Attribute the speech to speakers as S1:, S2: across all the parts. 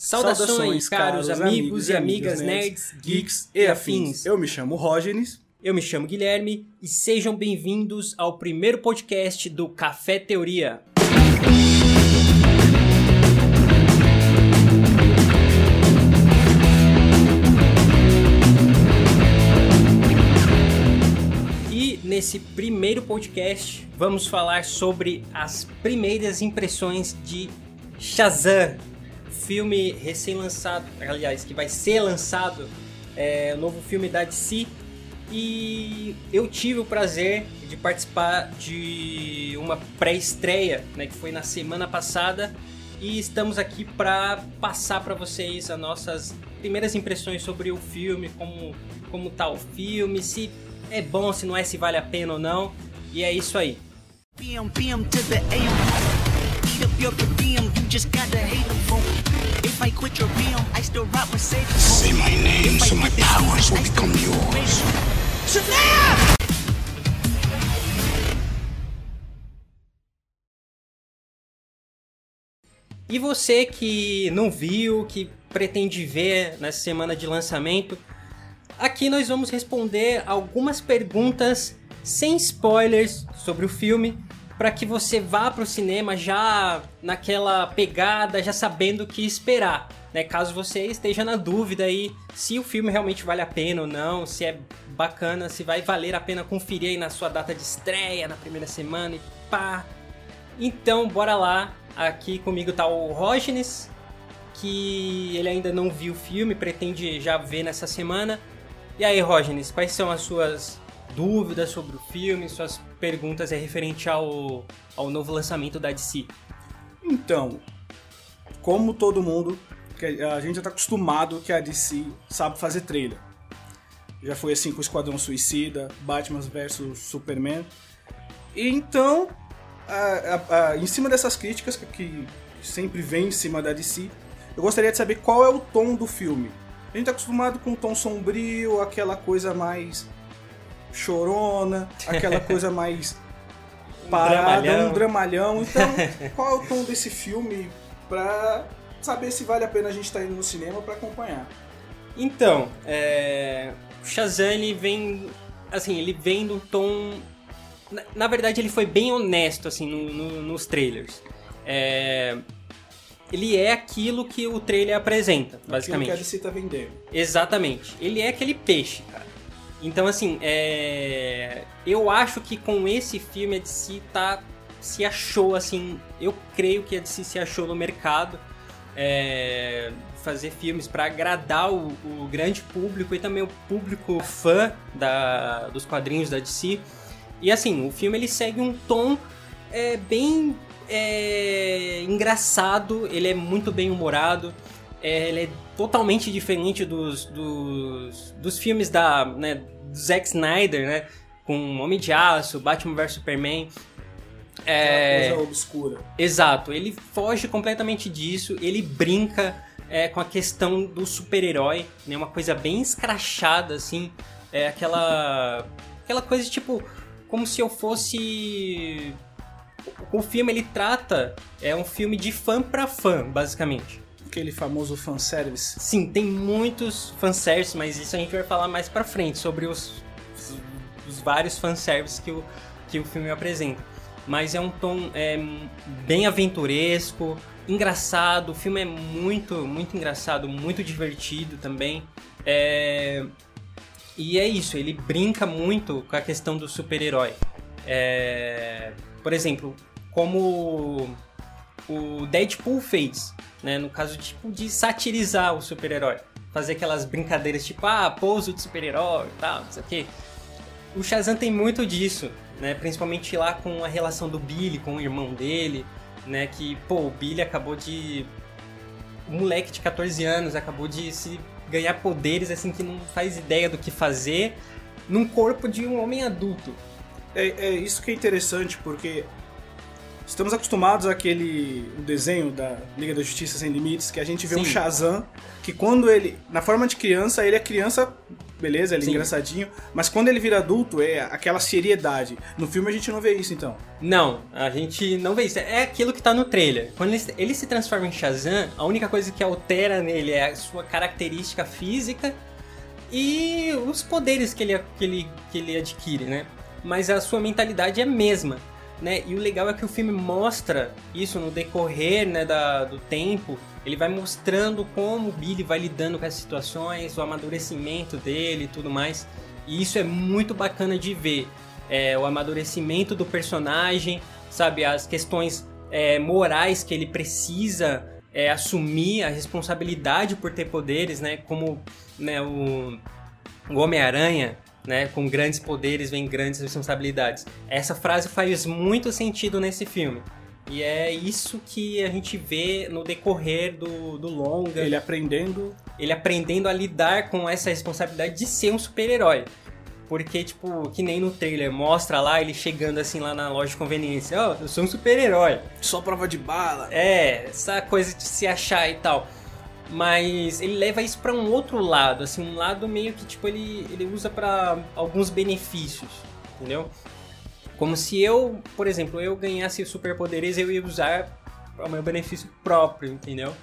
S1: Saudações,
S2: Saudações,
S1: caros, amigos,
S2: amigos
S1: e amigas,
S2: amigas,
S1: nerds,
S2: Geeks e afins. Eu me chamo Rógenes.
S1: Eu me chamo Guilherme e sejam bem-vindos ao primeiro podcast do Café Teoria. E nesse primeiro podcast vamos falar sobre as primeiras impressões de Shazam, filme recém-lançado, aliás, que vai ser lançado, é, o novo filme da DC. E eu tive o prazer de participar de uma pré-estreia, né, que foi na semana passada, e estamos aqui para passar para vocês as nossas primeiras impressões sobre o filme, como como tá o filme, se é bom, se não é, se vale a pena ou não. E é isso aí.
S3: PM If I quit your PM, I still rock Mercedes.
S4: Say my name so my powers will become yours.
S1: E você que não viu, que pretende ver nessa semana de lançamento, aqui nós vamos responder algumas perguntas sem spoilers sobre o filme, para que você vá pro cinema já naquela pegada, já sabendo o que esperar. Né? Caso você esteja na dúvida aí se o filme realmente vale a pena ou não, se é bacana, se vai valer a pena conferir aí na sua data de estreia, na primeira semana e pá. Então, bora lá. Aqui comigo tá o Rógenes, que ele ainda não viu o filme, pretende já ver nessa semana. E aí, Rógenes, quais são as suas dúvidas sobre o filme, suas perguntas é referente ao, ao novo lançamento da DC?
S2: Então, como todo mundo, a gente já tá acostumado que a DC sabe fazer trailer. Já foi assim com o Esquadrão Suicida, Batman vs Superman. E então, a- a- a- em cima dessas críticas que, que sempre vem em cima da DC, eu gostaria de saber qual é o tom do filme. A gente tá acostumado com um tom sombrio, aquela coisa mais chorona, aquela coisa mais parada,
S1: dramalhão.
S2: um dramalhão. Então, qual é o tom desse filme pra saber se vale a pena a gente estar indo no cinema pra acompanhar?
S1: Então, é... o Shazam ele vem, assim, ele vem num tom, na, na verdade ele foi bem honesto assim no- no- nos trailers. É, Ele é aquilo que o trailer apresenta,
S2: Aquilo que
S1: basicamente.
S2: a DC tá vendendo.
S1: Exatamente. Ele é aquele peixe, cara. Então, assim, é... eu acho que com esse filme a DC tá... se achou, assim... Eu creio que a DC se achou no mercado. É... Fazer filmes para agradar o, o grande público e também o público fã da... dos quadrinhos da DC. E, assim, o filme ele segue um tom é, bem é, engraçado, ele é muito bem humorado. É, ele é totalmente diferente dos, dos, dos filmes da né, do Zack Snyder, né? Com Homem de Aço, Batman vs Superman. É,
S2: coisa obscura.
S1: Exato, ele foge completamente disso, ele brinca é, com a questão do super-herói, né? Uma coisa bem escrachada, assim. É aquela. Aquela coisa tipo. Como se eu fosse. O filme ele trata. É um filme de fã pra fã, basicamente.
S2: Aquele famoso fanservice.
S1: Sim, tem muitos fanservices, mas isso a gente vai falar mais pra frente, sobre os, os, os vários fanservices que o, que o filme apresenta. Mas é um tom é, bem aventuresco, engraçado, o filme é muito, muito engraçado, muito divertido também. É, e é isso, ele brinca muito com a questão do super-herói. É, por exemplo, como o Deadpool fez, né? No caso, tipo, de satirizar o super-herói. Fazer aquelas brincadeiras tipo, ah, pouso de super-herói e tal, não sei o quê. O Shazam tem muito disso, né? Principalmente lá com a relação do Billy com o irmão dele, né? Que, pô, o Billy acabou de... Um moleque de 14 anos acabou de se ganhar poderes, assim, que não faz ideia do que fazer num corpo de um homem adulto.
S2: É, é isso que é interessante, porque estamos acostumados àquele o desenho da Liga da Justiça Sem Limites, que a gente vê um
S1: Sim.
S2: Shazam, que quando ele, na forma de criança, ele é criança beleza, ele é
S1: Sim.
S2: engraçadinho, mas quando ele vira adulto é aquela seriedade. No filme a gente não vê isso então.
S1: Não, a gente não vê isso. É aquilo que tá no trailer. Quando ele, ele se transforma em Shazam, a única coisa que altera nele é a sua característica física e os poderes que ele, que ele, que ele adquire, né? Mas a sua mentalidade é a mesma, né? E o legal é que o filme mostra isso no decorrer né, da, do tempo. Ele vai mostrando como o Billy vai lidando com as situações, o amadurecimento dele e tudo mais. E isso é muito bacana de ver. É, o amadurecimento do personagem, sabe? As questões é, morais que ele precisa é, assumir, a responsabilidade por ter poderes, né? Como né, o, o Homem-Aranha, né? Com grandes poderes vem grandes responsabilidades. Essa frase faz muito sentido nesse filme. E é isso que a gente vê no decorrer do, do longa
S2: Ele aprendendo.
S1: ele aprendendo a lidar com essa responsabilidade de ser um super-herói. Porque, tipo, que nem no trailer, mostra lá ele chegando assim lá na loja de conveniência. Ó, eu sou um super-herói.
S2: Só prova de bala.
S1: É, essa coisa de se achar e tal. Mas ele leva isso pra um outro lado, assim, um lado meio que, tipo, ele, ele usa pra alguns benefícios, entendeu? Como se eu, por exemplo, eu ganhasse superpoderes, eu ia usar ao meu benefício próprio, entendeu?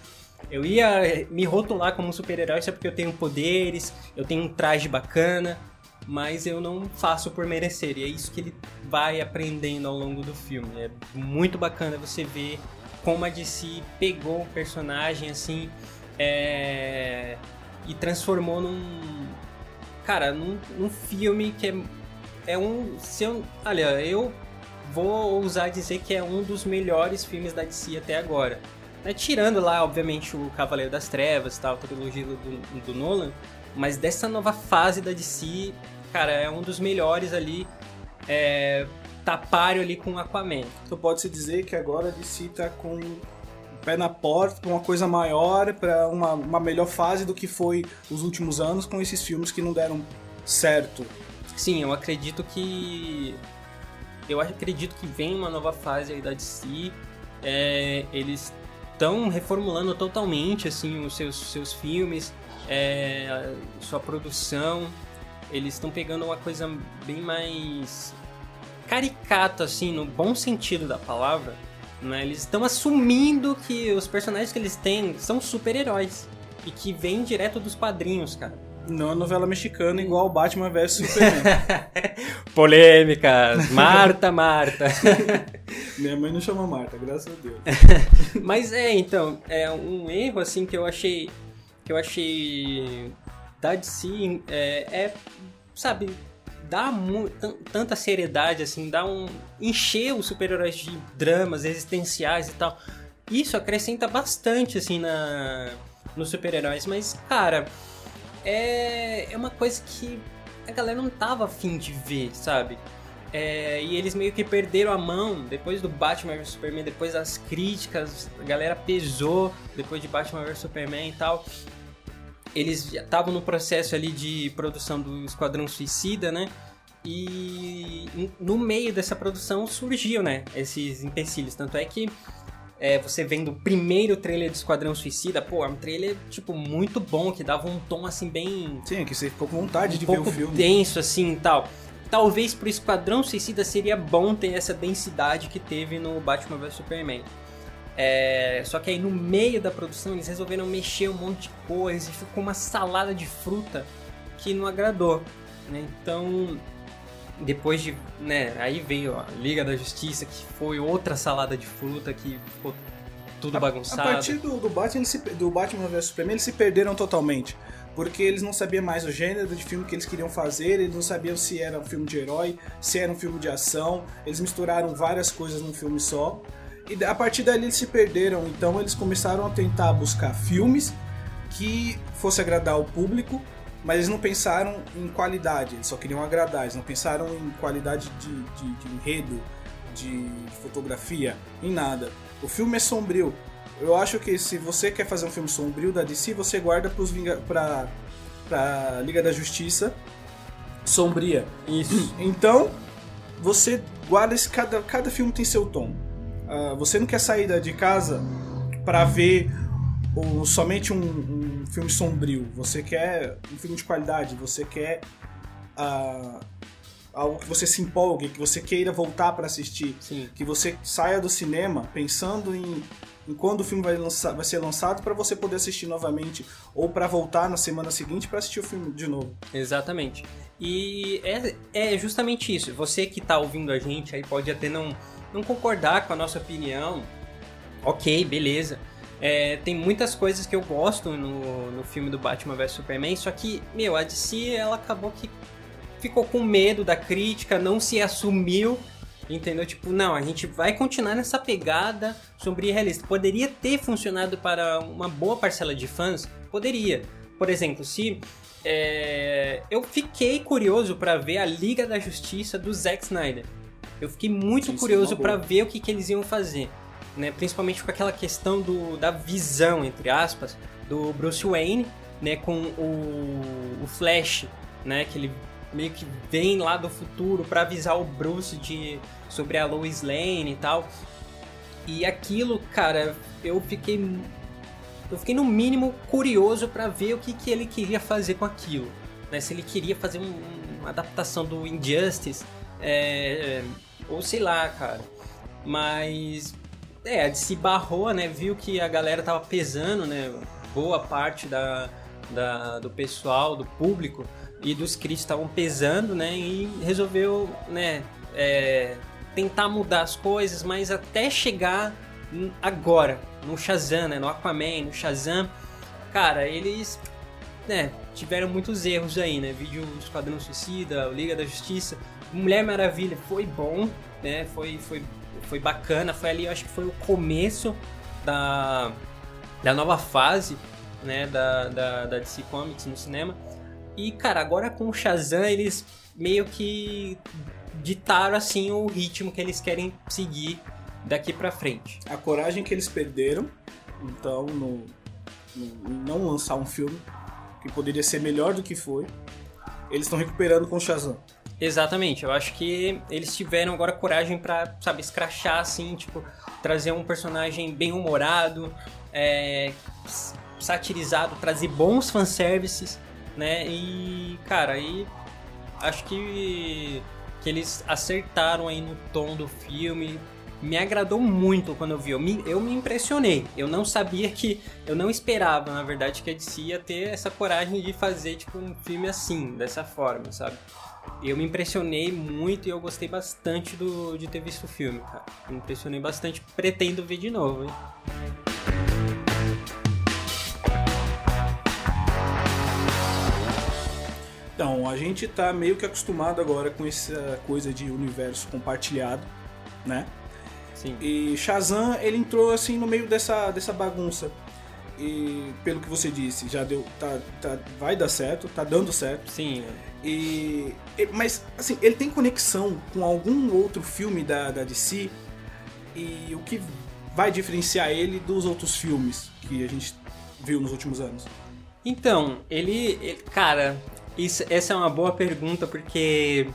S1: Eu ia me rotular como um super-herói só porque eu tenho poderes, eu tenho um traje bacana, mas eu não faço por merecer. E é isso que ele vai aprendendo ao longo do filme. É muito bacana você ver como a DC pegou o personagem assim é, e transformou num. Cara, num, num filme que é, é um. Se eu, olha, eu vou ousar dizer que é um dos melhores filmes da DC até agora. Né, Tirando lá, obviamente, o Cavaleiro das Trevas, tal, a trilogia do, do Nolan, mas dessa nova fase da DC, cara, é um dos melhores ali. É, tapário ali com Aquaman.
S2: Então pode-se dizer que agora a DC tá com pé na porta pra uma coisa maior, pra uma, uma melhor fase do que foi os últimos anos com esses filmes que não deram certo.
S1: Sim, eu acredito que. Eu acredito que vem uma nova fase aí da DC. É, eles estão reformulando totalmente assim os seus, seus filmes, é, sua produção. Eles estão pegando uma coisa bem mais caricata, assim, no bom sentido da palavra. Né? Eles estão assumindo que os personagens que eles têm são super-heróis. E que vêm direto dos quadrinhos, cara.
S2: Não é novela mexicana igual Batman vs Superman.
S1: Polêmicas. Marta, Marta.
S2: Minha mãe não chama Marta, graças a Deus.
S1: Mas é, então, é um erro assim que eu achei que eu achei da DC é, é sabe, dá tanta seriedade assim, dá um encher os super-heróis de dramas existenciais e tal. Isso acrescenta bastante assim na nos super-heróis, mas cara, é é uma coisa que a galera não tava afim de ver, sabe? É, e eles meio que perderam a mão depois do Batman vs Superman, depois das críticas, a galera pesou depois de Batman vs Superman e tal. Eles estavam no processo ali de produção do Esquadrão Suicida, né? E no meio dessa produção surgiu, né? Esses empecilhos. Tanto é que é, você vendo o primeiro trailer do Esquadrão Suicida, pô, é um trailer, tipo, muito bom, que dava um tom, assim, bem
S2: Sim, que você ficou com vontade
S1: um
S2: de ver o filme.
S1: denso assim e tal. Talvez pro Esquadrão Suicida seria bom ter essa densidade que teve no Batman vs Superman. É, só que aí no meio da produção eles resolveram mexer um monte de coisa e ficou uma salada de fruta que não agradou. né? Então, depois de. Né, aí veio a Liga da Justiça, que foi outra salada de fruta que ficou tudo
S2: A
S1: bagunçado.
S2: partir do, do Batman, se- do Batman vs Superman, eles se perderam totalmente. Porque eles não sabiam mais o gênero de filme que eles queriam fazer, eles não sabiam se era um filme de herói, se era um filme de ação. Eles misturaram várias coisas num filme só. E a partir dali eles se perderam, então eles começaram a tentar buscar filmes que fosse agradar o público, mas eles não pensaram em qualidade, eles só queriam agradar, eles não pensaram em qualidade de, de- de enredo, de fotografia, em nada. O filme é sombrio. Eu acho que se você quer fazer um filme sombrio da DC, você guarda pros Vinga pra, pra Liga da Justiça sombria.
S1: Isso.
S2: Então, você guarda esse. Cada, cada filme tem seu tom. Ah, você não quer sair de casa pra ver ou somente um, um filme sombrio. Você quer um filme de qualidade, você quer ah, algo que você se empolgue, que você queira voltar para assistir,
S1: Sim.
S2: que você saia do cinema pensando em, em quando o filme vai, lançar, vai ser lançado para você poder assistir novamente ou para voltar na semana seguinte para assistir o filme de novo.
S1: Exatamente. E é, é justamente isso. Você que tá ouvindo a gente aí pode até não, não concordar com a nossa opinião. Ok, beleza. É, tem muitas coisas que eu gosto no, no filme do Batman vs Superman, só que, meu, a DC ela acabou que ficou com medo da crítica, não se assumiu, entendeu? Tipo, não, a gente vai continuar nessa pegada sombria e realista. Poderia ter funcionado para uma boa parcela de fãs? Poderia. Por exemplo, se é, eu fiquei curioso para ver a Liga da Justiça do Zack Snyder. Eu fiquei muito
S2: Sim, sim,
S1: curioso
S2: boa.
S1: para ver o que, que eles iam fazer, né? Principalmente com aquela questão do, da visão, entre aspas, do Bruce Wayne, né? Com o, o Flash, né? Que ele meio que vem lá do futuro para avisar o Bruce de sobre a Lois Lane e tal. E aquilo, cara, eu fiquei eu fiquei no mínimo curioso para ver o que, que ele queria fazer com aquilo. Né? Se ele queria fazer um- uma adaptação do Injustice, é, ou sei lá, cara. Mas é, se barrou, né? Viu que a galera tava pesando, né? Boa parte da, da- do pessoal, do público e dos críticos estavam pesando, né? E resolveu, né? é, tentar mudar as coisas, mas até chegar agora no Shazam, né? No Aquaman, no Shazam, cara, eles, né? Tiveram muitos erros aí, né? Vídeo Esquadrão Suicida, Liga da Justiça, Mulher Maravilha foi bom, né? Foi, foi, foi bacana, foi ali, eu acho que foi o começo da, da nova fase, né? Da, da, da DC Comics no cinema. E, cara, agora com o Shazam, eles meio que ditaram, assim, o ritmo que eles querem seguir daqui pra frente.
S2: A coragem que eles perderam, então, no, no- não lançar um filme que poderia ser melhor do que foi, eles estão recuperando com o Shazam.
S1: Exatamente, eu acho que eles tiveram agora coragem pra, sabe, escrachar, assim, tipo, trazer um personagem bem humorado, é, satirizado, trazer bons fanservices, né? E, cara, aí acho que, que eles acertaram aí no tom do filme. Me agradou muito quando eu vi. Eu me, eu me impressionei. Eu não sabia que. Eu não esperava, na verdade, que a DC ia ter essa coragem de fazer, tipo, um filme assim, dessa forma, sabe? Eu me impressionei muito e eu gostei bastante do, de ter visto o filme, cara. Me impressionei bastante. Pretendo ver de novo, hein?
S2: Então, a gente tá meio que acostumado agora com essa coisa de universo compartilhado, né?
S1: Sim.
S2: E Shazam, ele entrou assim no meio dessa, dessa bagunça. E pelo que você disse, já deu. Tá, tá, vai dar certo, tá dando certo.
S1: Sim,
S2: E, mas, assim, ele tem conexão com algum outro filme da, da DC e o que vai diferenciar ele dos outros filmes que a gente viu nos últimos anos?
S1: Então, ele, ele- cara, isso, essa é uma boa pergunta porque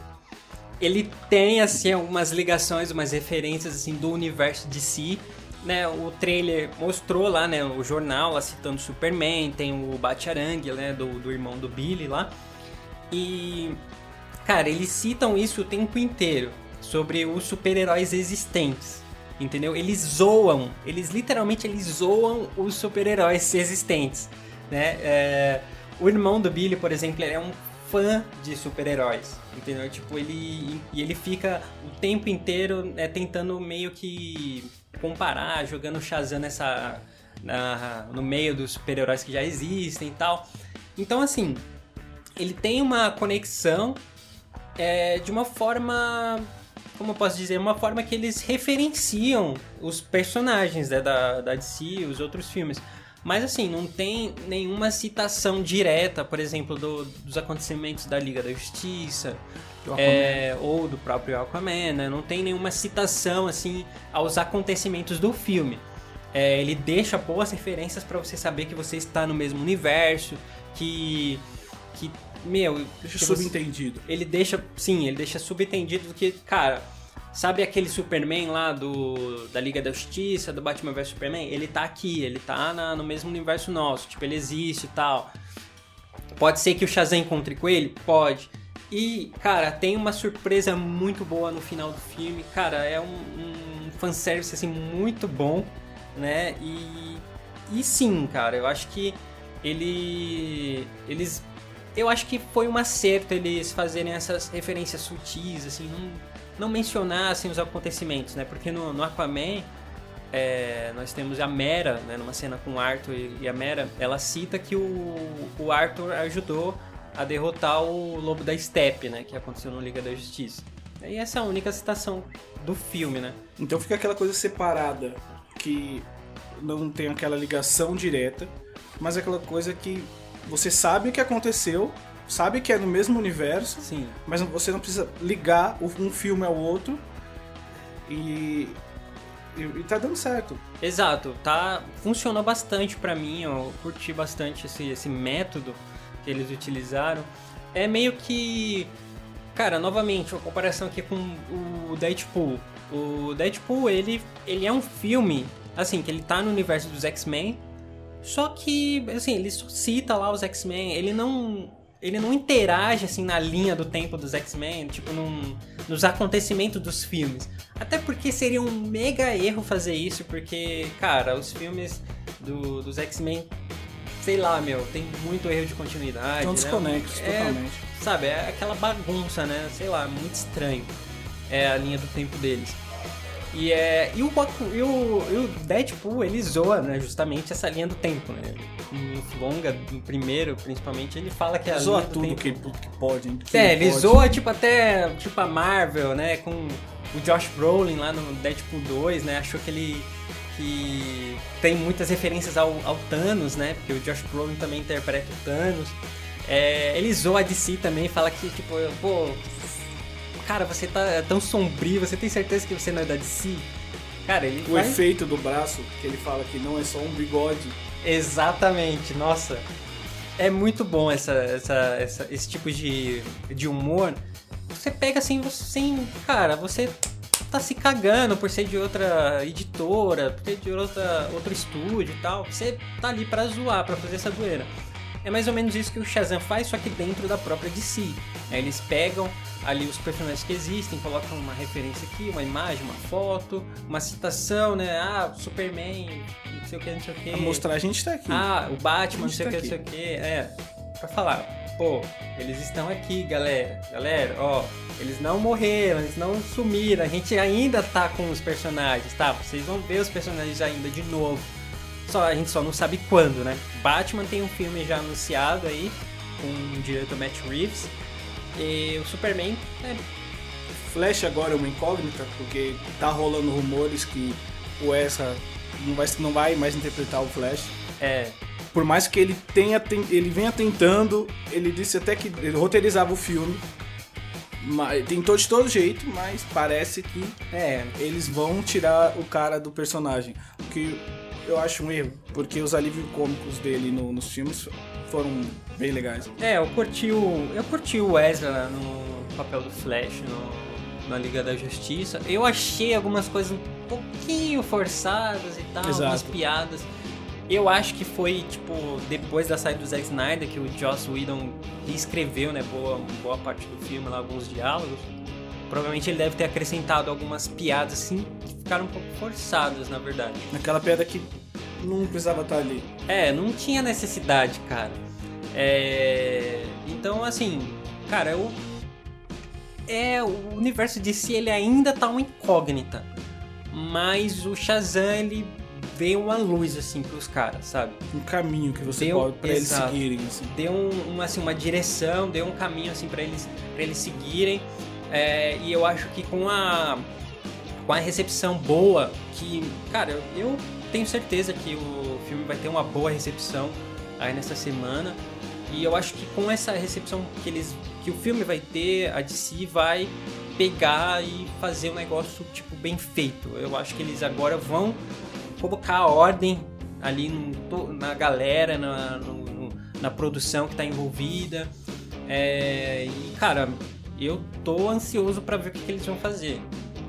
S1: ele tem assim algumas ligações, umas referências assim do universo de si, né? O trailer mostrou lá, né, o jornal lá citando Superman, tem o Batiarangue, né, do, do irmão do Billy lá. E cara, eles citam isso o tempo inteiro sobre os super-heróis existentes. Entendeu? Eles zoam, eles literalmente eles zoam os super-heróis existentes, né? É, o irmão do Billy, por exemplo, é um fã de super-heróis, entendeu? Tipo, ele e ele fica o tempo inteiro né, tentando meio que comparar, jogando Shazam nessa na- no meio dos super-heróis que já existem e tal. Então, assim, ele tem uma conexão é, de uma forma. Como eu posso dizer? Uma forma que eles referenciam os personagens né, da, da DC e os outros filmes. Mas assim, não tem nenhuma citação direta, por exemplo, do- dos acontecimentos da Liga da Justiça.
S2: Do
S1: é, ou do próprio Aquaman, né? Não tem nenhuma citação assim aos acontecimentos do filme. É, ele deixa boas referências pra você saber que você está no mesmo universo, que que meu,
S2: Deixa
S1: que você-
S2: subentendido.
S1: ele deixa, sim, ele deixa subentendido que, cara, Sabe aquele Superman lá do da Liga da Justiça, do Batman vs Superman? Ele tá aqui, ele tá na- no mesmo universo nosso, tipo, ele existe e tal. Pode ser que o Shazam encontre com ele? Pode. E, cara, tem uma surpresa muito boa no final do filme. Cara, é um, um fanservice, assim, muito bom, né? E, e sim, cara, eu acho que ele... Eles... Eu acho que foi um acerto eles fazerem essas referências sutis, assim, não, não mencionassem os acontecimentos, né? Porque no, no Aquaman, é, nós temos a Mera, né, numa cena com o Arthur e a Mera, ela cita que o, o Arthur ajudou a derrotar o Lobo da Steppe, né, que aconteceu no Liga da Justiça. E essa é a única citação do filme, né?
S2: Então fica aquela coisa separada, que não tem aquela ligação direta, mas aquela coisa que você sabe o que aconteceu, sabe que é no mesmo universo,
S1: Sim.
S2: mas você não precisa ligar um filme ao outro e, e, e tá dando certo.
S1: Exato, tá, funcionou bastante pra mim, eu curti bastante esse, esse método que eles utilizaram. É meio que, cara, novamente, uma comparação aqui com o Deadpool. O Deadpool, ele, ele é um filme, assim, que ele tá no universo dos X-Men, só que, assim, ele só cita lá os X-Men, ele não ele não interage assim na linha do tempo dos X-Men, tipo num- nos acontecimentos dos filmes. Até porque seria um mega erro fazer isso, porque, cara, os filmes do- dos X-Men, sei lá, meu, tem muito erro de continuidade.
S2: Estão
S1: né?
S2: desconexos
S1: É,
S2: totalmente.
S1: Sabe, é aquela bagunça, né? Sei lá, muito estranho. É a linha do tempo deles. E, é, e, o, e, o, e o Deadpool, ele zoa, né, justamente essa linha do tempo, né? No longa, no primeiro, principalmente, ele fala que é a
S2: Zoa
S1: linha do
S2: tudo
S1: tempo...
S2: que, que pode. hein? Que
S1: É, ele
S2: pode.
S1: zoa, tipo, até, tipo, a Marvel, né, com o Josh Brolin lá no Deadpool 2, né, achou que ele... que tem muitas referências ao, ao Thanos, né, porque o Josh Brolin também interpreta o Thanos. É, ele zoa de si também, fala que, tipo, pô, cara, você tá tão sombrio, você tem certeza que você não é da DC? Cara, ele
S2: O
S1: faz...
S2: efeito do braço, que ele fala que não é só um bigode.
S1: Exatamente, nossa. É muito bom essa, essa, essa- esse tipo de, de humor. Você pega assim, você, sem. Cara, você tá se cagando por ser de outra editora, por ser de outra, outro estúdio e tal. Você tá ali pra zoar, pra fazer essa zoeira. É mais ou menos isso que o Shazam faz, só que dentro da própria DC. Aí eles pegam ali os personagens que existem, colocam uma referência aqui, uma imagem, uma foto, uma citação, né? Ah, Superman, não sei o que, não sei o que.
S2: Pra mostrar a gente tá aqui.
S1: Ah, o Batman, não sei o
S2: tá
S1: que, não sei o que. É, pra falar, pô, eles estão aqui, galera. Galera, ó, eles não morreram, eles não sumiram. A gente ainda tá com os personagens, tá? Vocês vão ver os personagens ainda de novo. Só, a gente só não sabe quando, né? Batman tem um filme já anunciado aí, com o diretor Matt Reeves. E o Superman, é,
S2: Flash agora é uma incógnita, porque tá rolando rumores que o Ezra não vai, não vai mais interpretar o Flash.
S1: é,
S2: Por mais que ele tenha ten- ele venha tentando, ele disse até que ele roteirizava o filme. Mas, tentou de todo jeito, mas parece que
S1: é,
S2: eles vão tirar o cara do personagem. O que eu acho um erro, porque os alívios cômicos dele no- nos filmes foram bem legais.
S1: É, eu curti o, eu curti o Ezra no papel do Flash no, na Liga da Justiça. Eu achei algumas coisas um pouquinho forçadas e tal,
S2: Exato.
S1: algumas piadas. Eu acho que foi, tipo, depois da saída do Zack Snyder que o Joss Whedon reescreveu, né, boa, boa parte do filme, lá, alguns diálogos. Provavelmente ele deve ter acrescentado algumas piadas, assim, que ficaram um pouco forçadas, na verdade.
S2: Aquela piada que não precisava estar ali.
S1: É, não tinha necessidade, cara. É, Então, assim, cara, eu. É, o universo de si ele ainda tá uma incógnita. Mas o Shazam ele veio uma luz assim pros caras, sabe?
S2: Um caminho que você
S1: Deu-
S2: pode pra eles seguirem. Assim.
S1: Deu um, um, assim, uma direção, deu um caminho assim para eles para eles seguirem. É, e eu acho que com a com a recepção boa, que, cara, eu, eu tenho certeza que o filme vai ter uma boa recepção aí nessa semana. E eu acho que com essa recepção que eles que o filme vai ter, a DC vai pegar e fazer um negócio tipo bem feito. Eu acho que eles agora vão colocar a ordem ali no na galera, na, no- na produção que está envolvida. É, e cara, eu tô ansioso para ver o que, que eles vão fazer.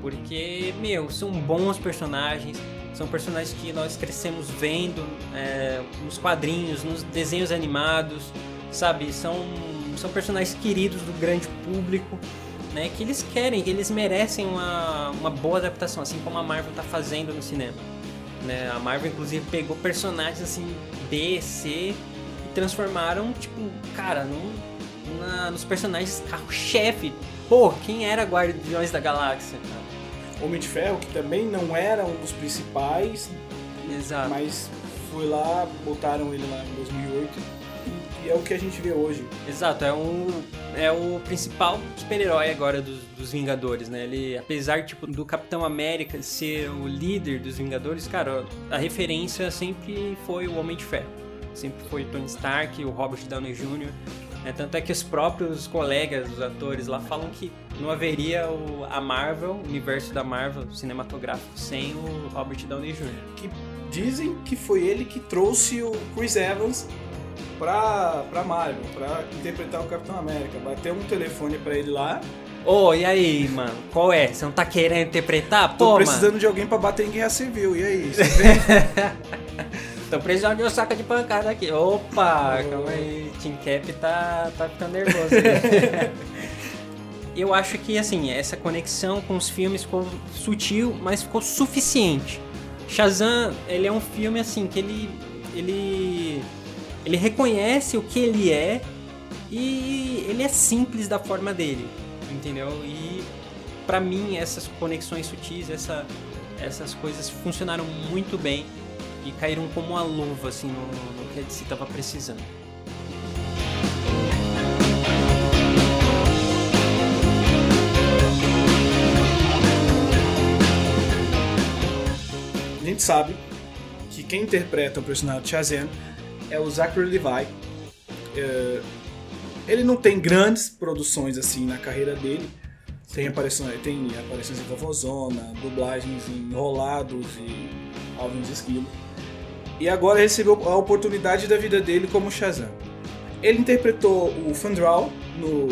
S1: Porque, meu, são bons personagens, são personagens que nós crescemos vendo é, nos quadrinhos, nos desenhos animados, sabe? São, são personagens queridos do grande público, né? Que eles querem, que eles merecem uma, uma boa adaptação, assim como a Marvel tá fazendo no cinema. Né? A Marvel, inclusive, pegou personagens assim, B, C, e transformaram, tipo, cara, num, na, nos personagens carro-chefe. Pô, quem era Guardiões da Galáxia, cara?
S2: Homem de Ferro, que também não era um dos principais,
S1: Exato.
S2: mas foi lá, botaram ele lá em 2008 e, é o que a gente vê hoje.
S1: Exato, é, um, é o principal super-herói agora dos, dos Vingadores, né? Ele, apesar tipo, do Capitão América ser o líder dos Vingadores, cara, a referência sempre foi o Homem de Ferro. Sempre foi Tony Stark, o Robert Downey Jr. né? tanto é que os próprios colegas, os atores lá, falam que não haveria o, a Marvel, o universo da Marvel cinematográfico, sem o Robert Downey Jr.
S2: Que dizem que foi ele que trouxe o Chris Evans pra, pra Marvel, pra interpretar o Capitão América. Vai ter um telefone pra ele lá.
S1: Ô, e aí, mano? Qual é? Você não tá querendo interpretar?
S2: Tô
S1: Pô,
S2: precisando
S1: mano.
S2: de alguém pra bater em guerra civil. E aí? Você vem?
S1: Tô precisando de um saco de pancada aqui. Opa, calma aí. Team Cap tá, tá ficando nervoso. Eu acho que, assim, essa conexão com os filmes ficou sutil, mas ficou suficiente. Shazam, ele é um filme, assim, que ele... Ele, ele reconhece o que ele é e ele é simples da forma dele, entendeu? E pra mim essas conexões sutis, essa, essas coisas funcionaram muito bem e caíram como uma luva assim no, no que a DC tava precisando.
S2: a gente sabe que quem interpreta o personagem de Shazam é o Zachary Levi. É, ele não tem grandes produções assim na carreira dele. Tem aparições, tem aparições em Vovozona, dublagens em Enrolados e Alvin Esquilo. E agora recebeu a oportunidade da vida dele como Shazam. Ele interpretou o Fandral no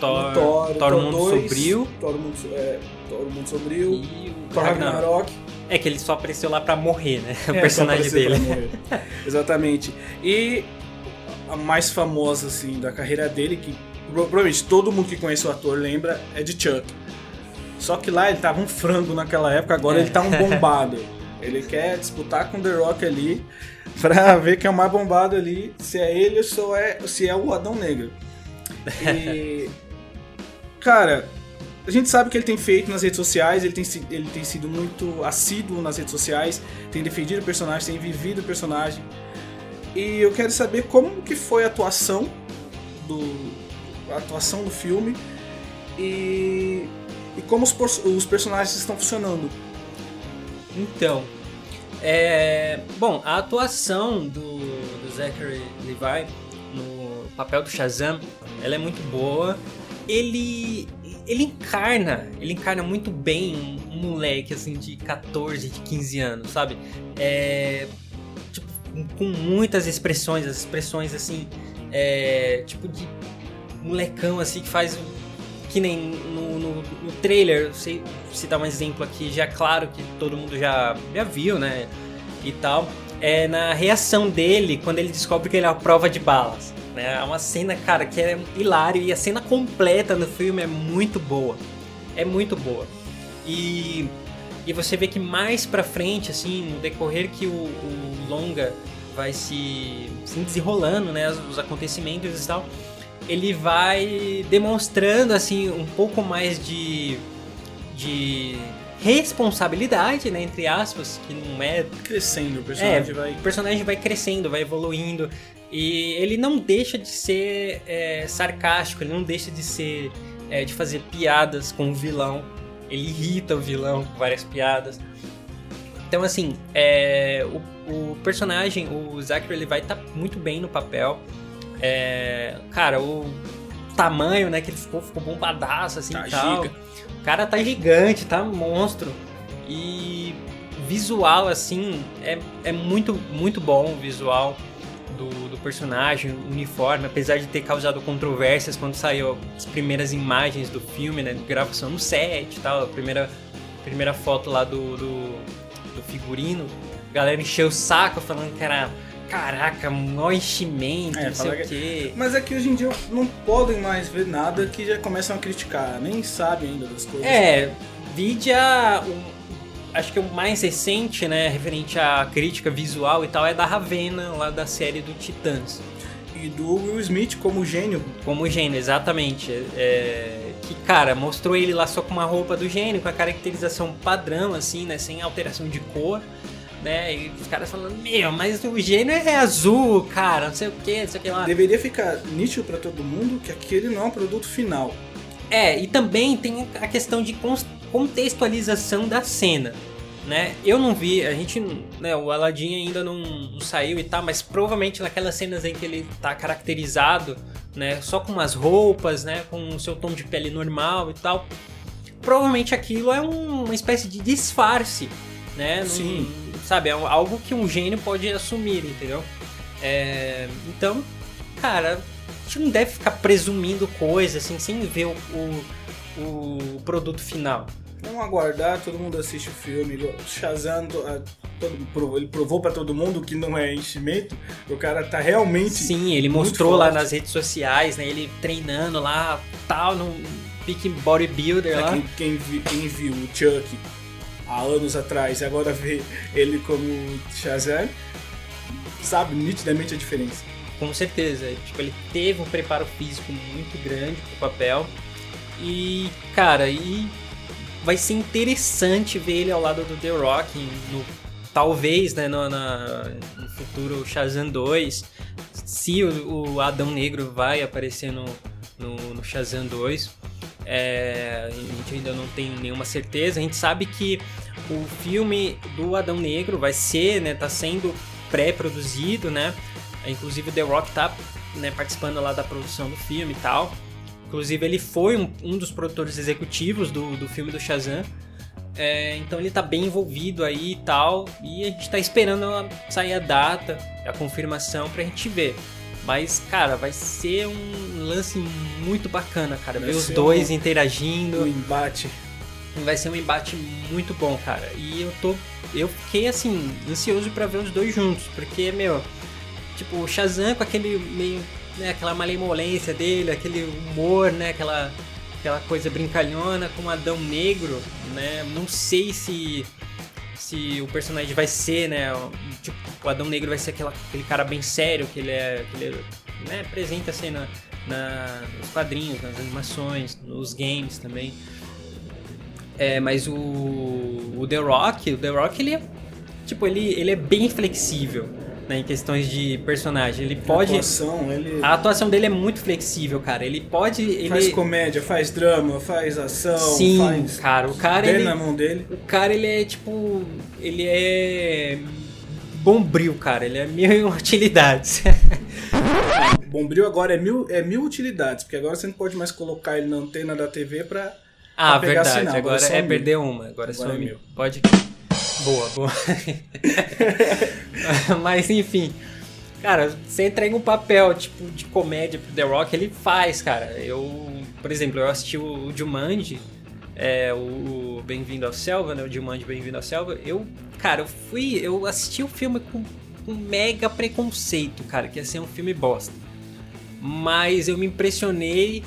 S1: Thor-
S2: no Thor,
S1: Thor Mundo
S2: 2,
S1: Sombrio.
S2: Thor Mundo, é, Thor Mundo Sombrio,
S1: E o
S2: Thor
S1: Ragnarok.
S2: Ragnarok.
S1: É que ele só apareceu lá pra morrer, né? O
S2: É,
S1: personagem dele.
S2: Exatamente. E a mais famosa assim da carreira dele, que pro- provavelmente todo mundo que conhece o ator lembra, é de Chuck. Só que lá ele tava um frango naquela época, agora
S1: É.
S2: ele tá um bombado. ele quer disputar com The Rock ali pra ver quem é o mais bombado ali, se é ele ou se é, se é o Adão Negro. E. Cara, a gente sabe que ele tem feito nas redes sociais, ele tem, ele tem sido muito assíduo nas redes sociais, tem defendido o personagem, tem vivido o personagem. E eu quero saber como que foi a atuação do a atuação do filme e, e como os, os personagens estão funcionando.
S1: Então, é, bom, a atuação do, do Zachary Levi no papel do Shazam, ela é muito boa. Ele ele encarna, ele encarna muito bem um, moleque assim de 14, de 15 anos, sabe? É, tipo, com muitas expressões, as expressões assim, é, tipo de molecão assim que faz que nem no, trailer, sei citar um exemplo aqui, já claro que todo mundo já, já viu, né? E tal. É na reação dele quando ele descobre que ele é a prova de balas. Né? É uma cena, cara, que é hilário e a cena completa no filme é muito boa. É muito boa. E, e você vê que mais pra frente, assim, no decorrer que o, o longa vai se, se desenrolando, né? Os acontecimentos e tal ele vai demonstrando assim um pouco mais de de responsabilidade, né, entre aspas, que não é
S2: Crescendo, o
S1: é,
S2: personagem vai.
S1: o personagem vai crescendo, vai evoluindo e ele não deixa de ser é, sarcástico, ele não deixa de ser é, de fazer piadas com o vilão, ele irrita o vilão com várias piadas. Então assim, é, o, o personagem, o Zachary, ele vai estar muito bem no papel. É, cara, o tamanho, né, que ele ficou, ficou bombadaço assim
S2: Tá
S1: tal.
S2: giga.
S1: O cara tá gigante, tá monstro. E visual, assim, é, é muito, muito bom o visual do, do personagem, o uniforme, apesar de ter causado controvérsias quando saiu as primeiras imagens do filme, né, gravação no set e tal, a primeira primeira foto lá do, do, do figurino, a galera encheu o saco falando que era. Caraca, mó enchimento,
S2: É,
S1: não sei o quê.
S2: Mas é que hoje em dia não podem mais ver nada que já começam a criticar, nem sabem ainda das coisas.
S1: É, vide a. o- acho que o mais recente, né, referente à crítica visual e tal, é da Ravena, lá da série do Titãs.
S2: E do Will Smith como gênio.
S1: Como gênio, exatamente. É, que, cara, mostrou ele lá só com uma roupa do gênio, com a caracterização padrão, assim, né? Sem alteração de cor, né? E os caras falando, meu, mas o gênio é azul, cara, não sei o que, não sei o que lá.
S2: Deveria ficar nítido pra todo mundo que aquele não é um produto final.
S1: É, e também tem a questão de contextualização da cena. Né? Eu não vi, a gente, né, o Aladdin ainda não, não saiu e tal, mas provavelmente naquelas cenas em que ele tá caracterizado, né, só com umas roupas, né, com o seu tom de pele normal e tal, provavelmente aquilo é um- uma espécie de disfarce, né?
S2: Sim.
S1: Sabe, é algo que um gênio pode assumir, entendeu? É, então, cara, a gente não deve ficar presumindo coisas assim, sem ver o, o, o produto final.
S2: Vamos aguardar, todo mundo assiste o filme. Shazam, todo- ele provou pra todo mundo que não é enchimento. O cara tá realmente.
S1: Sim, ele mostrou lá
S2: forte.
S1: nas redes sociais, né? Ele treinando lá, tal, no pique bodybuilder
S2: É,
S1: lá.
S2: quem, quem vi- quem viu o Chuck há anos atrás e agora vê ele como Shazam, sabe nitidamente a diferença.
S1: Com certeza. Tipo, ele teve um preparo físico muito grande pro papel. E, cara, e vai ser interessante ver ele ao lado do The Rock no, talvez, né, no, na- no futuro Shazam 2. Se o, o Adão Negro vai aparecer no, no, no Shazam 2. É, a gente ainda não tem nenhuma certeza. A gente sabe que o filme do Adão Negro vai ser, né, tá sendo pré-produzido, né? Inclusive o The Rock tá né, participando lá da produção do filme e tal. Inclusive ele foi um, um dos produtores executivos do, do filme do Shazam. É, então ele tá bem envolvido aí e tal. E a gente tá esperando sair a data, a confirmação pra gente ver. Mas, cara, vai ser um lance muito bacana, cara.
S2: Vai
S1: ver os dois
S2: um-
S1: interagindo.
S2: O embate.
S1: Vai ser um embate muito bom, cara. E eu tô. Eu fiquei assim, ansioso pra ver os dois juntos. Porque, meu, tipo, o Shazam com aquele meio. Né, aquela malemolência dele, aquele humor, né? Aquela, aquela coisa brincalhona com o Adão Negro, né? Não sei se. Se o personagem vai ser, né? Tipo, o Adão Negro vai ser aquela, aquele cara bem sério que ele é. Que ele né, apresenta assim na, na- nos quadrinhos, nas animações, nos games também. É, mas o, o The Rock, o The Rock, ele é, tipo, ele, ele é bem flexível, né, em questões de personagem. Ele pode...
S2: A atuação, ele
S1: A atuação dele é muito flexível, cara. Ele pode... Ele...
S2: faz comédia, faz drama, faz ação,
S1: Sim,
S2: faz.
S1: cara. O cara, ele...
S2: na mão dele.
S1: O cara, ele é, tipo... Ele é... Bombril, cara. Ele é mil utilidades.
S2: Bombril agora é mil, é mil utilidades, porque agora você não pode mais colocar ele na antena da TV pra.
S1: ah,
S2: Pra pegar
S1: verdade.
S2: sinal,
S1: agora
S2: agora é só mil.
S1: perder uma. Agora, é só
S2: Agora é
S1: mil.
S2: mil.
S1: Pode... Boa, boa. Mas, enfim... Cara, você entrega um papel, tipo, de comédia pro The Rock, ele faz, cara. Eu, por exemplo, eu assisti o Jumanji, é, o, Bem-vindo ao Selva, né? O Jumanji Bem-vindo ao Selva. Eu, cara, eu fui... Eu assisti o filme com um mega preconceito, cara, que ia ser um filme bosta. Mas eu me impressionei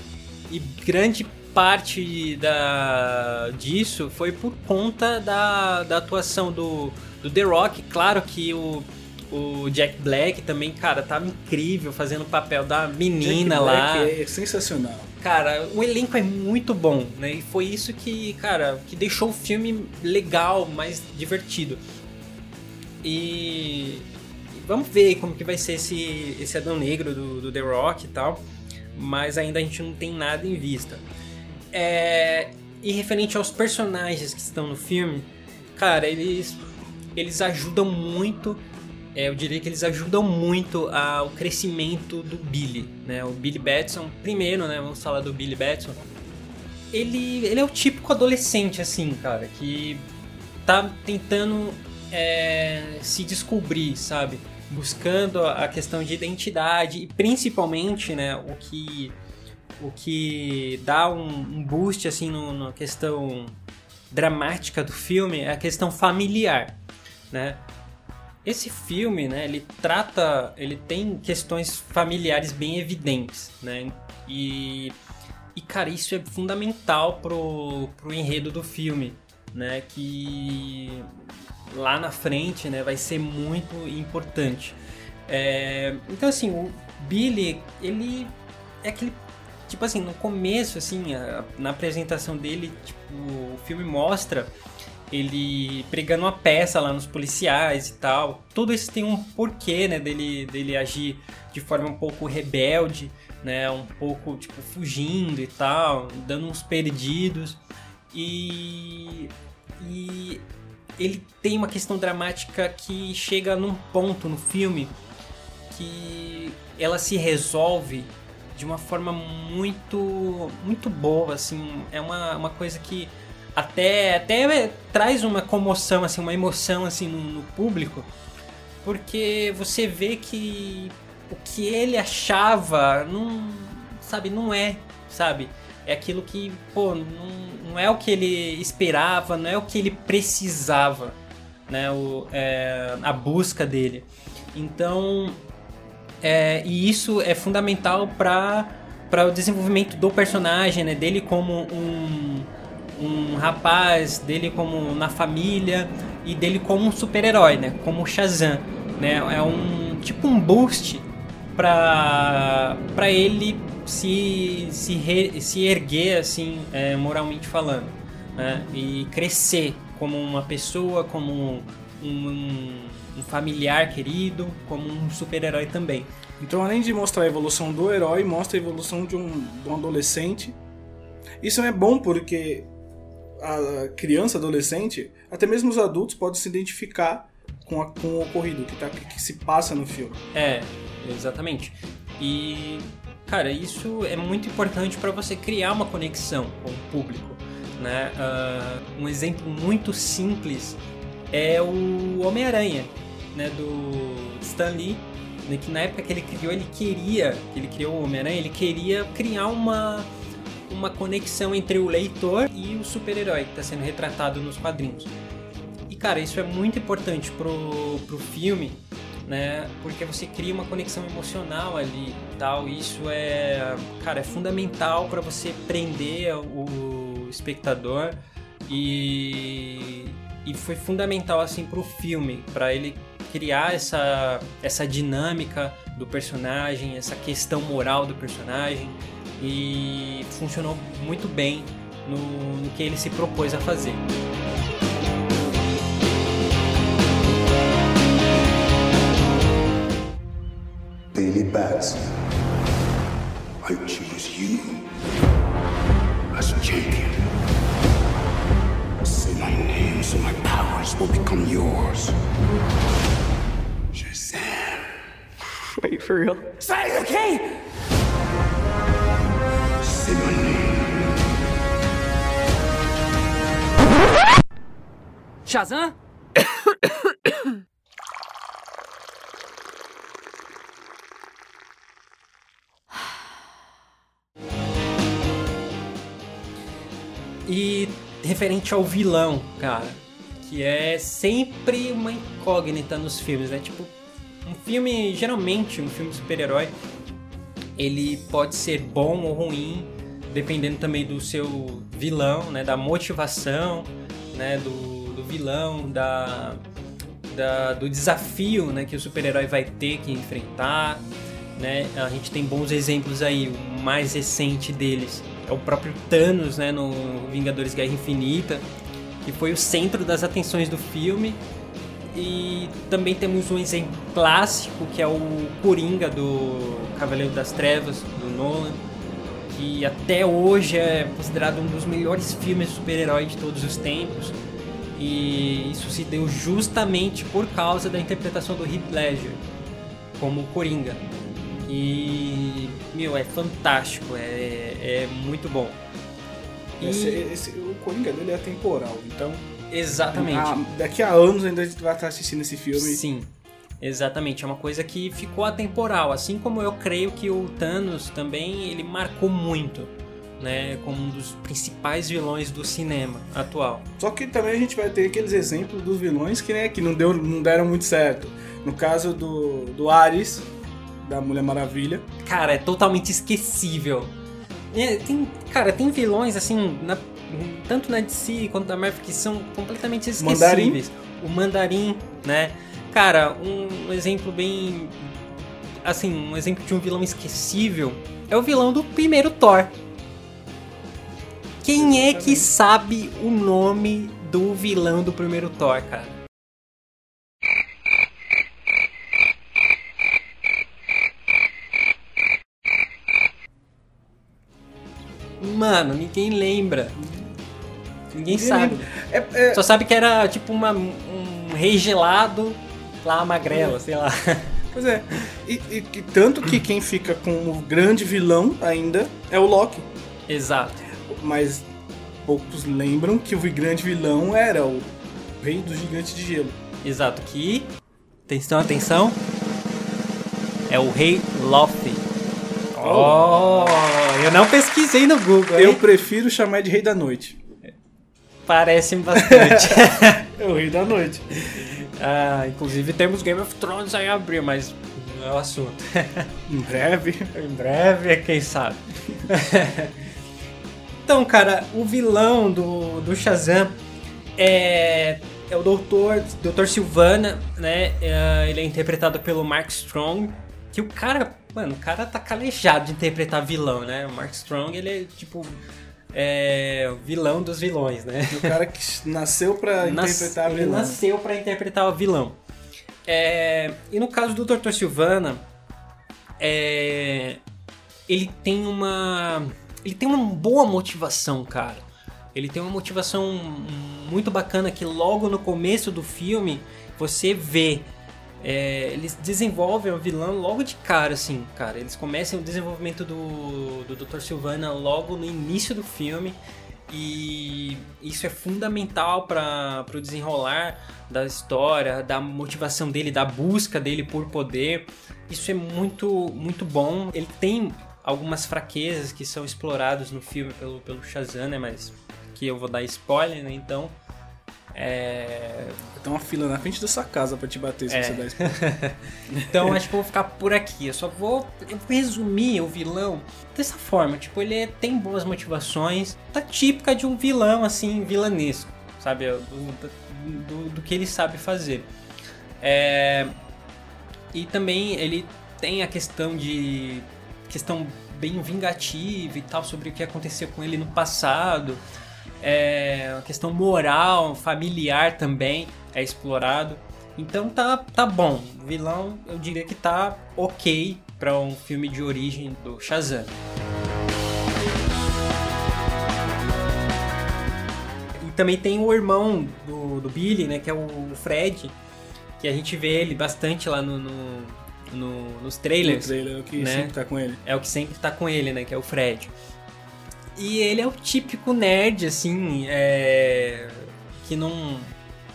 S1: e grande parte da, disso foi por conta da, da atuação do, do The Rock. Claro que o, o Jack Black também, cara, tava incrível fazendo o papel da menina
S2: Jack
S1: lá.
S2: Black É sensacional.
S1: Cara, o elenco é muito bom, né? E foi isso que, cara, que deixou o filme legal, mais divertido. E e vamos ver como que vai ser esse, esse Adão Negro do, do The Rock e tal. Mas ainda a gente não tem nada em vista. É, e referente aos personagens que estão no filme, cara, eles, eles ajudam muito. É, eu diria que eles ajudam muito ao crescimento do Billy, né? O Billy Batson, primeiro, né? Vamos falar do Billy Batson. Ele, ele é o típico adolescente, assim, cara, que tá tentando é, se descobrir, sabe? Buscando a questão de identidade e principalmente, né, o que o que dá um, um boost assim na questão dramática do filme é a questão familiar, né? Esse filme, né, ele trata, ele tem questões familiares bem evidentes, né? E, e cara, isso é fundamental pro, pro enredo do filme, né? Que lá na frente, né, vai ser muito importante. É, então, assim, o Billy, ele é aquele tipo assim, no começo, assim, a, na apresentação dele, tipo, o filme mostra ele pregando uma peça lá nos policiais e tal. Tudo isso tem um porquê, né, dele, dele agir de forma um pouco rebelde, né, um pouco, tipo, fugindo e tal, dando uns perdidos. E... E ele tem uma questão dramática que chega num ponto no filme que ela se resolve de uma forma muito muito boa, assim, é uma, uma coisa que até até traz uma comoção, assim, uma emoção assim no, no público, porque você vê que o que ele achava não, sabe, não é, sabe? É aquilo que, pô, não, não é o que ele esperava, não é o que ele precisava, né? O, é, a busca dele. Então, é, e isso é fundamental para para o desenvolvimento do personagem, né? Dele como um, um rapaz, dele como na família e dele como um super-herói, né? Como Shazam, né? É um tipo um boost para para ele se se, re, se erguer assim, é, moralmente falando, né? E crescer como uma pessoa, como um, um, um familiar querido, como um super-herói também.
S2: Então, além de mostrar a evolução do herói, mostra a evolução de um, de um adolescente. Isso é bom porque a criança, adolescente, até mesmo os adultos podem se identificar com, a, com o ocorrido, que, tá, que se passa no filme.
S1: É, exatamente. E, cara, isso é muito importante para você criar uma conexão com o público. Né? Uh, um exemplo muito simples é o Homem-Aranha, né, do Stan Lee, né, que na época que ele criou, ele queria, que ele criou o Homem-Aranha, ele queria criar uma, uma conexão entre o leitor e o super-herói que está sendo retratado nos quadrinhos. E cara, isso é muito importante pro, pro filme, né? Porque você cria uma conexão emocional ali, tal. Isso é, cara, é fundamental para você prender o espectador e e foi fundamental assim pro filme, para ele criar essa essa dinâmica do personagem, essa questão moral do personagem e funcionou muito bem no, no que ele se propôs a fazer.
S4: Daily Bats. I choose you as champion. Say my name so my powers will become yours. Shazam.
S5: Wait, for real?
S4: Say okay.
S5: Shazam?
S1: E referente ao vilão, cara, que é sempre uma incógnita nos filmes, né? Tipo, um filme, geralmente, um filme de super-herói, ele pode ser bom ou ruim, dependendo também do seu vilão, né? Da motivação, né? Do, do vilão, da, da, do desafio, né? Que o super-herói vai ter que enfrentar, né? A gente tem bons exemplos aí, o mais recente deles é o próprio Thanos, né, no Vingadores Guerra Infinita, que foi o centro das atenções do filme. E também temos um exemplo clássico, que é o Coringa do Cavaleiro das Trevas, do Nolan, que até hoje é considerado um dos melhores filmes de super-herói de todos os tempos. E isso se deu justamente por causa da interpretação do Heath Ledger como Coringa. E, meu, é fantástico, é, é muito bom. E...
S2: Esse, esse- o Coringa dele é atemporal, então
S1: Exatamente.
S2: ah, daqui a anos ainda a gente vai estar assistindo esse filme.
S1: Sim, exatamente. É uma coisa que ficou atemporal. Assim como eu creio que o Thanos também ele marcou muito né, como um dos principais vilões do cinema atual.
S2: Só que também a gente vai ter aqueles exemplos dos vilões que, né, que não, deu, não deram muito certo. No caso do, do Ares, da Mulher Maravilha.
S1: Cara, é totalmente esquecível. É, tem, cara, tem vilões assim, na- tanto na DC quanto na Marvel que são completamente esquecíveis. O Mandarim, né? Cara, um exemplo bem assim, um exemplo de um vilão esquecível é o vilão do primeiro Thor. Quem é que sabe o nome do vilão do primeiro Thor, cara? Mano, ninguém lembra. Ninguém sabe.
S2: É, é-
S1: Só sabe que era tipo uma, um rei gelado lá magrelo, sei lá.
S2: pois é. E, e- e tanto que quem fica com o grande vilão ainda é o Loki.
S1: Exato.
S2: Mas poucos lembram que o grande vilão era o rei do gigante de gelo.
S1: Exato. Que. Atenção, atenção. É o rei Loki. Oh, eu não pesquisei no Google.
S2: Eu
S1: hein?
S2: prefiro chamar de rei da noite.
S1: Parece bastante.
S2: É o rei da noite.
S1: Ah, inclusive temos Game of Thrones aí em abril, mas não é o assunto.
S2: Em breve.
S1: Em breve, quem sabe. então, cara, o vilão do, do Shazam é, é o Doutor, Doutor Silvana, né? É, ele é interpretado pelo Mark Strong. Que o cara, mano, o cara tá calejado de interpretar vilão, né? O Mark Strong, ele é tipo. É o vilão dos vilões, né?
S2: O cara que nasceu pra
S1: Nas-
S2: interpretar
S1: ele
S2: vilão.
S1: nasceu pra interpretar o vilão. É, e no caso do Dr. Silvana, é, ele tem uma ele tem uma boa motivação, cara. Ele tem uma motivação muito bacana que logo no começo do filme você vê. É, eles desenvolvem o vilão logo de cara, assim, cara. Eles começam o desenvolvimento do, do Dr. Silvana logo no início do filme. E isso é fundamental para o desenrolar da história, da motivação dele, da busca dele por poder. Isso é muito, muito bom. Ele tem algumas fraquezas que são exploradas no filme pelo, pelo Shazam, né? Mas que eu vou dar spoiler, né? Então. É...
S2: Tem uma fila na frente da sua casa pra te bater se
S1: É.
S2: você der spoiler.
S1: Então acho que eu vou ficar por aqui. Eu só vou, resumir o vilão dessa forma. Tipo, ele é- tem boas motivações. Tá típica de um vilão, assim, vilanesco. Sabe? Do, do- do que ele sabe fazer. É, E também ele tem a questão de. questão bem vingativa e tal, sobre o que aconteceu com ele no passado. É, a questão moral, familiar também é explorado. Então tá, tá bom. O vilão, eu diria que tá ok para um filme de origem do Shazam. E também tem o irmão do, do Billy, né, que é o Fred, que a gente vê ele bastante lá no, no- no- nos
S2: No
S1: trailers.
S2: trailer, o que
S1: né?
S2: sempre tá com ele.
S1: É o que sempre tá com ele, né? Que é o Fred. E ele é o típico nerd, assim, é... que não,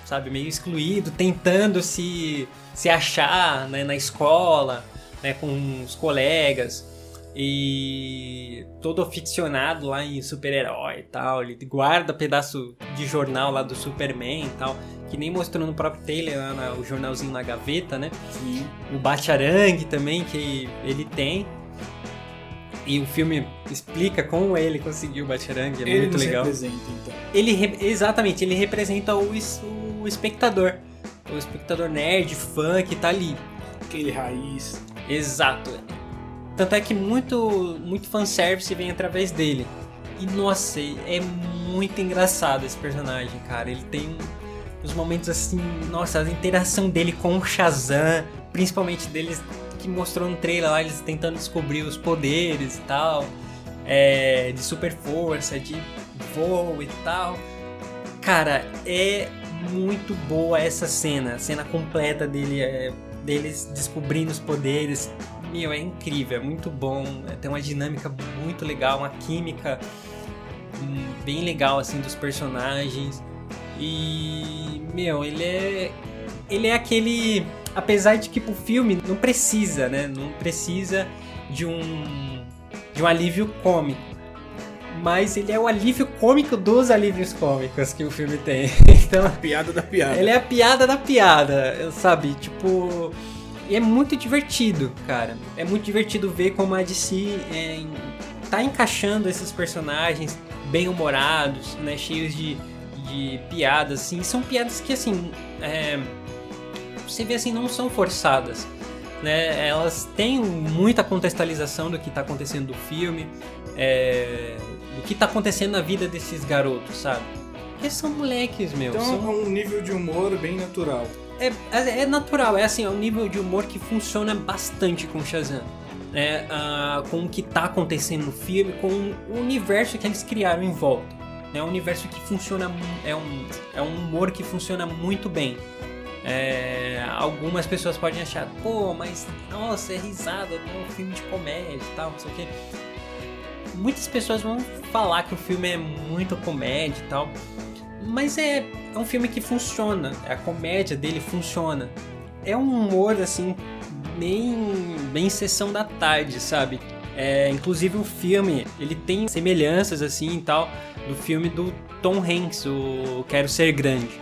S1: sabe, meio excluído, tentando se, se achar né, na escola, né, com os colegas. E todo aficionado lá em super-herói e tal. Ele guarda pedaço de jornal lá do Superman e tal. Que nem mostrou no próprio trailer, lá na- o jornalzinho na gaveta, né?
S2: Sim.
S1: o Bacharang também que ele tem. E o filme explica como ele conseguiu o Bacharang, é
S2: ele
S1: muito legal.
S2: representa, então.
S1: Ele re- exatamente, ele representa o, o espectador. O espectador nerd, fã que tá ali.
S2: Aquele raiz.
S1: Exato. Tanto é que muito, muito fanservice vem através dele. E nossa, é muito engraçado esse personagem, cara. Ele tem uns momentos assim, nossa, a interação dele com o Shazam, principalmente deles que mostrou no trailer lá, eles tentando descobrir os poderes e tal, é, de super força, de voo e tal. Cara, é muito boa essa cena, a cena completa dele, é, deles descobrindo os poderes. Meu, é incrível, é muito bom, é, tem uma dinâmica muito legal, uma química hum, bem legal assim dos personagens. E meu, ele é ele é aquele apesar de que o filme não precisa, né? Não precisa de um de um alívio cômico. mas ele é o alívio cômico dos alívios cômicos que o filme tem. Então,
S2: Piada da piada.
S1: ele é a piada da piada, sabe? Tipo. E é muito divertido, cara. É muito divertido ver como a DC é, tá encaixando esses personagens bem humorados, né? Cheios de, de piadas, assim. São piadas que, assim. é, você vê assim, não são forçadas. Né? Elas têm muita contextualização do que tá acontecendo no filme, é, do que tá acontecendo na vida desses garotos, sabe? Porque são moleques, meu.
S2: Então
S1: são...
S2: é um nível de humor bem natural.
S1: É, é é natural, é assim, é um nível de humor que funciona bastante com Shazam. Né? Ah, com o que tá acontecendo no filme, com o universo que eles criaram em volta. É um universo que funciona, é um, é um humor que funciona muito bem. É, algumas pessoas podem achar, pô, mas nossa, é risada, é um filme de comédia e tal, não sei o quê. Muitas pessoas vão falar que o filme é muito comédia e tal, mas é, é um filme que funciona, a comédia dele funciona. É um humor, assim, bem, bem sessão da tarde, sabe? É, inclusive o filme, ele tem semelhanças, assim, e tal, do filme do Tom Hanks, o Quero Ser Grande.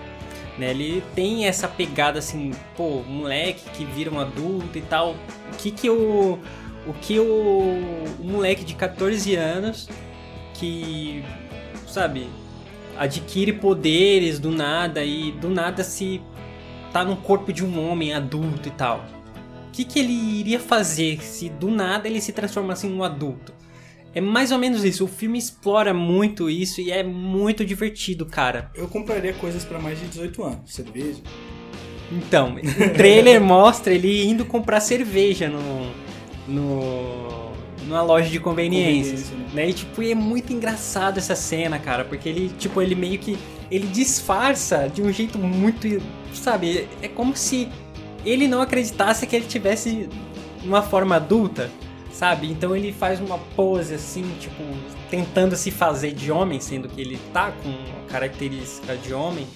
S1: Né? Ele tem essa pegada, assim, pô, moleque que vira um adulto e tal. O que que o... O que o, o moleque de 14 anos que, sabe, adquire poderes do nada e do nada se tá no corpo de um homem adulto e tal. O que, que ele iria fazer se do nada ele se transformasse em um adulto? É mais ou menos isso. O filme explora muito isso e é muito divertido, cara.
S2: Eu compraria coisas pra mais de 18 anos. Cerveja.
S1: Então, o trailer mostra ele indo comprar cerveja no, no numa loja de conveniências,
S2: Conveniência,
S1: né? E tipo, é muito engraçado essa cena, cara, porque ele, tipo, ele meio que ele disfarça de um jeito muito, sabe? É como se ele não acreditasse que ele tivesse uma forma adulta, sabe? Então ele faz uma pose assim, tipo, tentando se fazer de homem, sendo que ele tá com a característica de homem.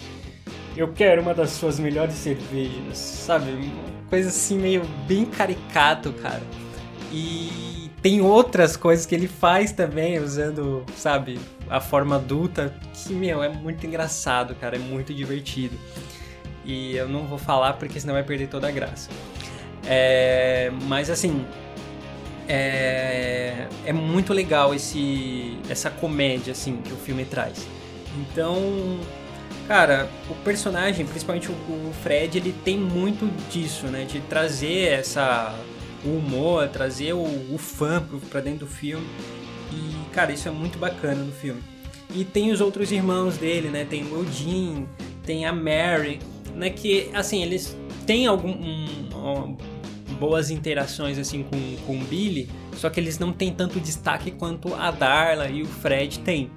S1: Eu quero uma das suas melhores cervejas, sabe? Coisa assim meio bem caricato, cara. E tem outras coisas que ele faz também, usando, sabe, a forma adulta, que, meu, é muito engraçado, cara, é muito divertido. E eu não vou falar porque senão vai perder toda a graça. É, mas assim, é, é muito legal esse, essa comédia assim que o filme traz. Então, cara, o personagem, principalmente o, o Fred, ele tem muito disso, né? De trazer essa o humor, trazer o, o fã pra dentro do filme. E, cara, isso é muito bacana no filme. E tem os outros irmãos dele, né? Tem o Eugene, tem a Mary, né? Que, assim, eles têm algum, um- um- boas interações, assim, com, com o Billy, só que eles não têm tanto destaque quanto a Darla e o Fred têm.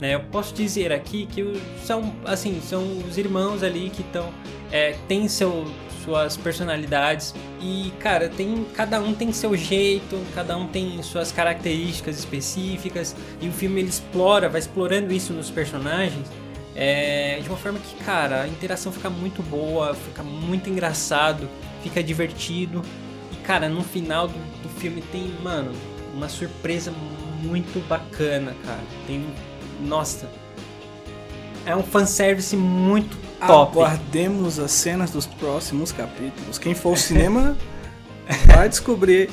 S1: Né? Eu posso dizer aqui que são, assim, são os irmãos ali que estão... É, têm seu, suas personalidades e, cara, tem, cada um tem seu jeito, cada um tem suas características específicas e o filme ele explora, vai explorando isso nos personagens é, de uma forma que, cara, a interação fica muito boa, fica muito engraçado, fica divertido cara, no final do, do filme tem, mano, uma surpresa muito bacana, cara. Tem, nossa, é um fanservice muito top.
S2: Aguardemos as cenas dos próximos capítulos. Quem for ao cinema vai descobrir.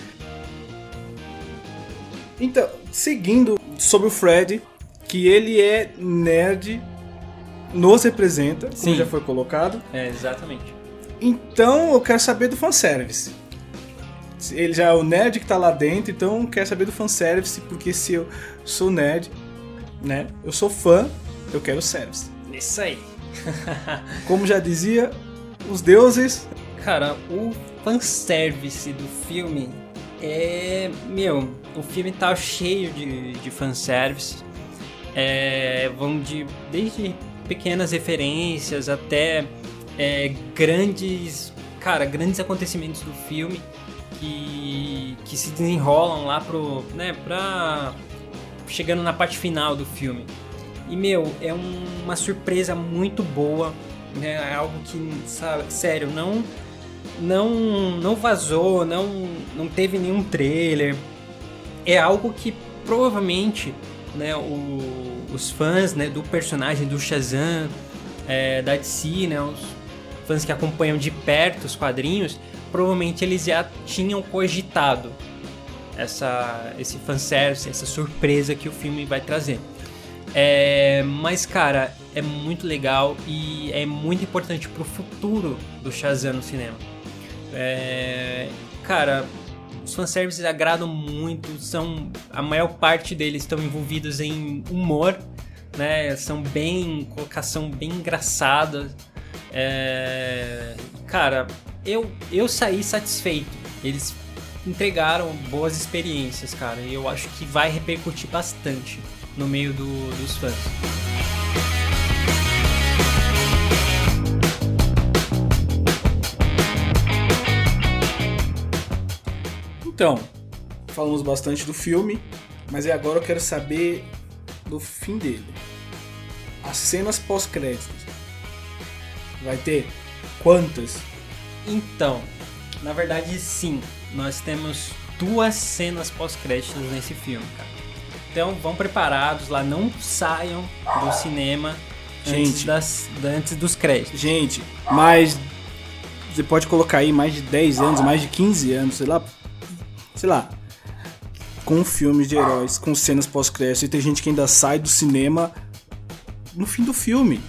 S2: Então, seguindo sobre o Fred, que ele é nerd, nos representa, como
S1: Sim.
S2: já foi colocado.
S1: É, exatamente.
S2: Então eu quero saber do fanservice. Ele já é o nerd que tá lá dentro, então eu quero saber do fanservice, porque se eu sou nerd, né? Eu sou fã, eu quero service.
S1: Isso aí.
S2: Como já dizia, os deuses
S1: Cara, o fanservice do filme é. Meu, o filme tá cheio de, de fanservice. É, vão de. Desde pequenas referências até é, grandes. Cara, grandes acontecimentos do filme que, que se desenrolam lá pro. né, pra. chegando na parte final do filme. E, meu, é um- uma surpresa muito boa. Né? É algo que, sabe, sério, não não não vazou, não não teve nenhum trailer. É algo que provavelmente né, o- os fãs né, do personagem do Shazam, é, da DC, né, os fãs que acompanham de perto os quadrinhos, provavelmente eles já tinham cogitado essa, esse fanservice, essa surpresa que o filme vai trazer. É, mas, cara, é muito legal e é muito importante pro futuro do Shazam no cinema. É, cara, os fanservices agradam muito, são a maior parte deles estão envolvidos em humor, né? São bem colocação bem engraçada. É, cara, eu eu saí satisfeito. Eles entregaram boas experiências, cara. E eu acho que vai repercutir bastante no meio do- dos fãs.
S2: Então, falamos bastante do filme, mas é agora eu quero saber do fim dele. As cenas pós-créditos. Vai ter quantas?
S1: Então, na verdade, sim. Nós temos duas cenas pós-créditos nesse filme, cara. Então, vão preparados lá, não saiam do cinema antes,
S2: Gente.
S1: das, antes dos créditos.
S2: Gente, mais. Você pode colocar aí mais de 10 anos, mais de 15 anos, sei lá. Sei lá. Com filmes de heróis, com cenas pós-crédito. E tem gente que ainda sai do cinema no fim do filme.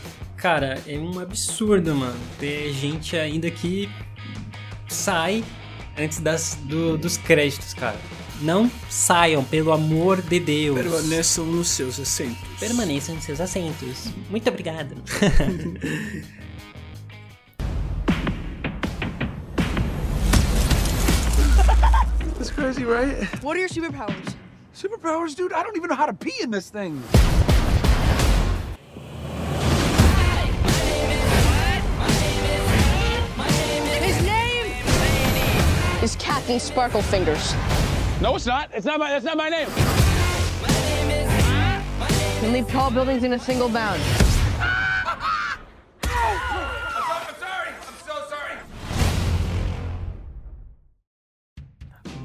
S1: Cara, é um absurdo, mano. Ter gente ainda que sai antes das, do- dos créditos, cara. Não saiam, pelo amor de Deus.
S2: Permaneçam nos seus assentos.
S1: Permaneçam em seus assentos. Muito obrigado.
S6: That's crazy, right?
S5: What are your superpowers?
S6: Superpowers, dude. I don't even know how to pee in this thing.
S7: Is Captain Sparkle Fingers.
S6: No, it's not. It's not my. That's not my name.
S7: Can leap tall buildings in a single bound.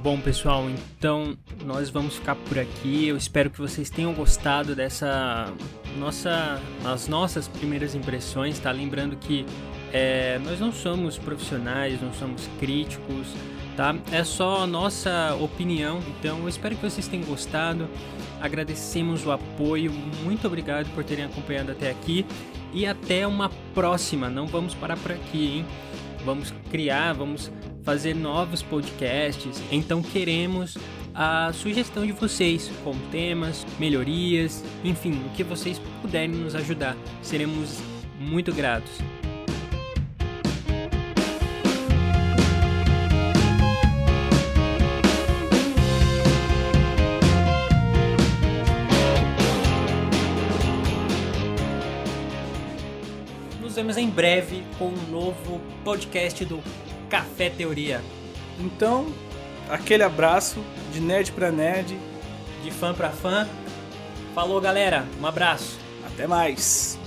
S1: Bom, pessoal, então nós vamos ficar por aqui. Eu espero que vocês tenham gostado dessa nossa, as nossas primeiras impressões, tá? Lembrando que é, nós não somos profissionais, não somos críticos, tá? É só a nossa opinião. Então, eu espero que vocês tenham gostado. Agradecemos o apoio. Muito obrigado por terem acompanhado até aqui e até uma próxima. Não vamos parar por aqui, hein? vamos criar, vamos fazer novos podcasts. Então queremos a sugestão de vocês com temas, melhorias, enfim, o que vocês puderem nos ajudar. Seremos muito gratos. Nos vemos em breve com um novo podcast do Café Teoria.
S2: Então, aquele abraço de nerd pra nerd.
S1: De fã pra fã. Falou, galera. Um abraço.
S2: Até mais.